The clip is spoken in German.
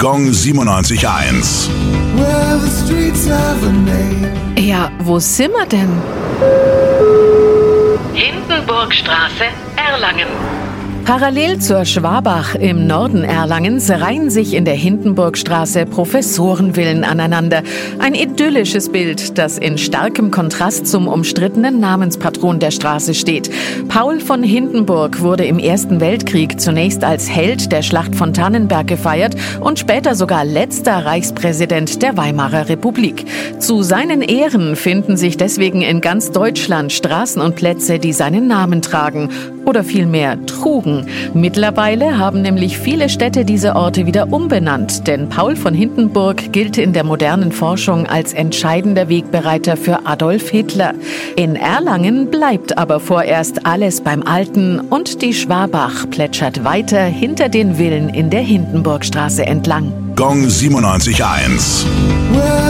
Gong 97.1. Well, the streets have a name. Ja, wo sind wir denn? Hindenburgstraße, Erlangen. Parallel zur Schwabach im Norden Erlangens reihen sich in der Hindenburgstraße Professorenvillen aneinander. Ein idyllisches Bild, das in starkem Kontrast zum umstrittenen Namenspatron der Straße steht. Paul von Hindenburg wurde im Ersten Weltkrieg zunächst als Held der Schlacht von Tannenberg gefeiert und später sogar letzter Reichspräsident der Weimarer Republik. Zu seinen Ehren finden sich deswegen in ganz Deutschland Straßen und Plätze, die seinen Namen tragen oder vielmehr trugen. Mittlerweile haben nämlich viele Städte diese Orte wieder umbenannt, denn Paul von Hindenburg gilt in der modernen Forschung als entscheidender Wegbereiter für Adolf Hitler. In Erlangen bleibt aber vorerst alles beim Alten und die Schwabach plätschert weiter hinter den Villen in der Hindenburgstraße entlang. Gong 97.1. Well,